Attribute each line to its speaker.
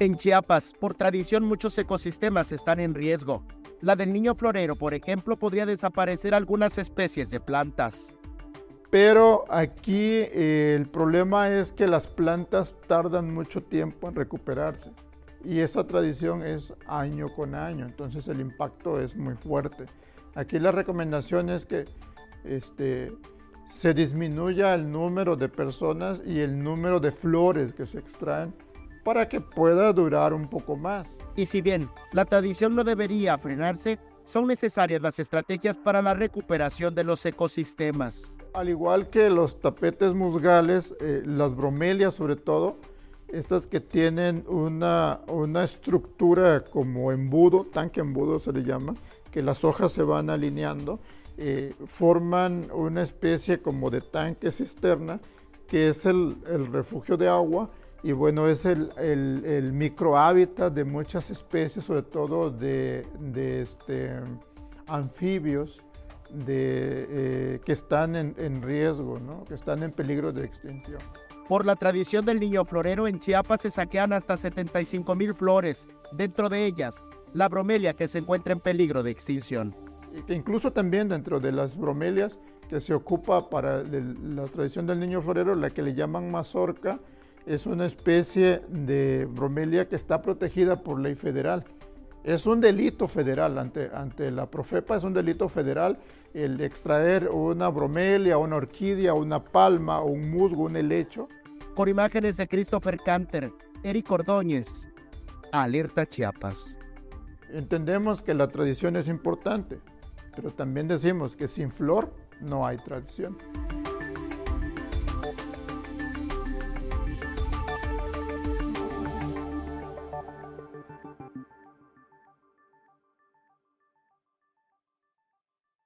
Speaker 1: En Chiapas, por tradición, muchos ecosistemas están en riesgo. La del niño florero, por ejemplo, podría desaparecer algunas especies de plantas.
Speaker 2: Pero aquí eh, el problema es que las plantas tardan mucho tiempo en recuperarse. Y esa tradición es año con año, entonces el impacto es muy fuerte. Aquí la recomendación es que este, se disminuya el número de personas y el número de flores que se extraen para que pueda durar un poco más.
Speaker 1: Y si bien la tradición no debería frenarse, son necesarias las estrategias para la recuperación de los ecosistemas.
Speaker 2: Al igual que los tapetes musgales, eh, las bromelias sobre todo, estas que tienen una, una estructura como embudo, tanque embudo se le llama, que las hojas se van alineando, eh, forman una especie como de tanque cisterna, que es el, el refugio de agua y bueno, es el, el, micro hábitat de muchas especies, sobre todo de, de este, anfibios de, eh, que están en, en riesgo, ¿no? que están en peligro de extinción.
Speaker 1: Por la tradición del niño florero, en Chiapas se saquean hasta 75 mil flores, dentro de ellas la bromelia que se encuentra en peligro de extinción.
Speaker 2: Y que incluso también dentro de las bromelias que se ocupa para la tradición del niño florero, la que le llaman mazorca, es una especie de bromelia que está protegida por ley federal. Es un delito federal ante, ante la Profepa, es un delito federal el extraer una bromelia, una orquídea, una palma, un musgo, un helecho.
Speaker 1: Por imágenes de Christopher Canter, Eric Ordóñez, Alerta Chiapas.
Speaker 2: Entendemos que la tradición es importante, pero también decimos que sin flor no hay tradición.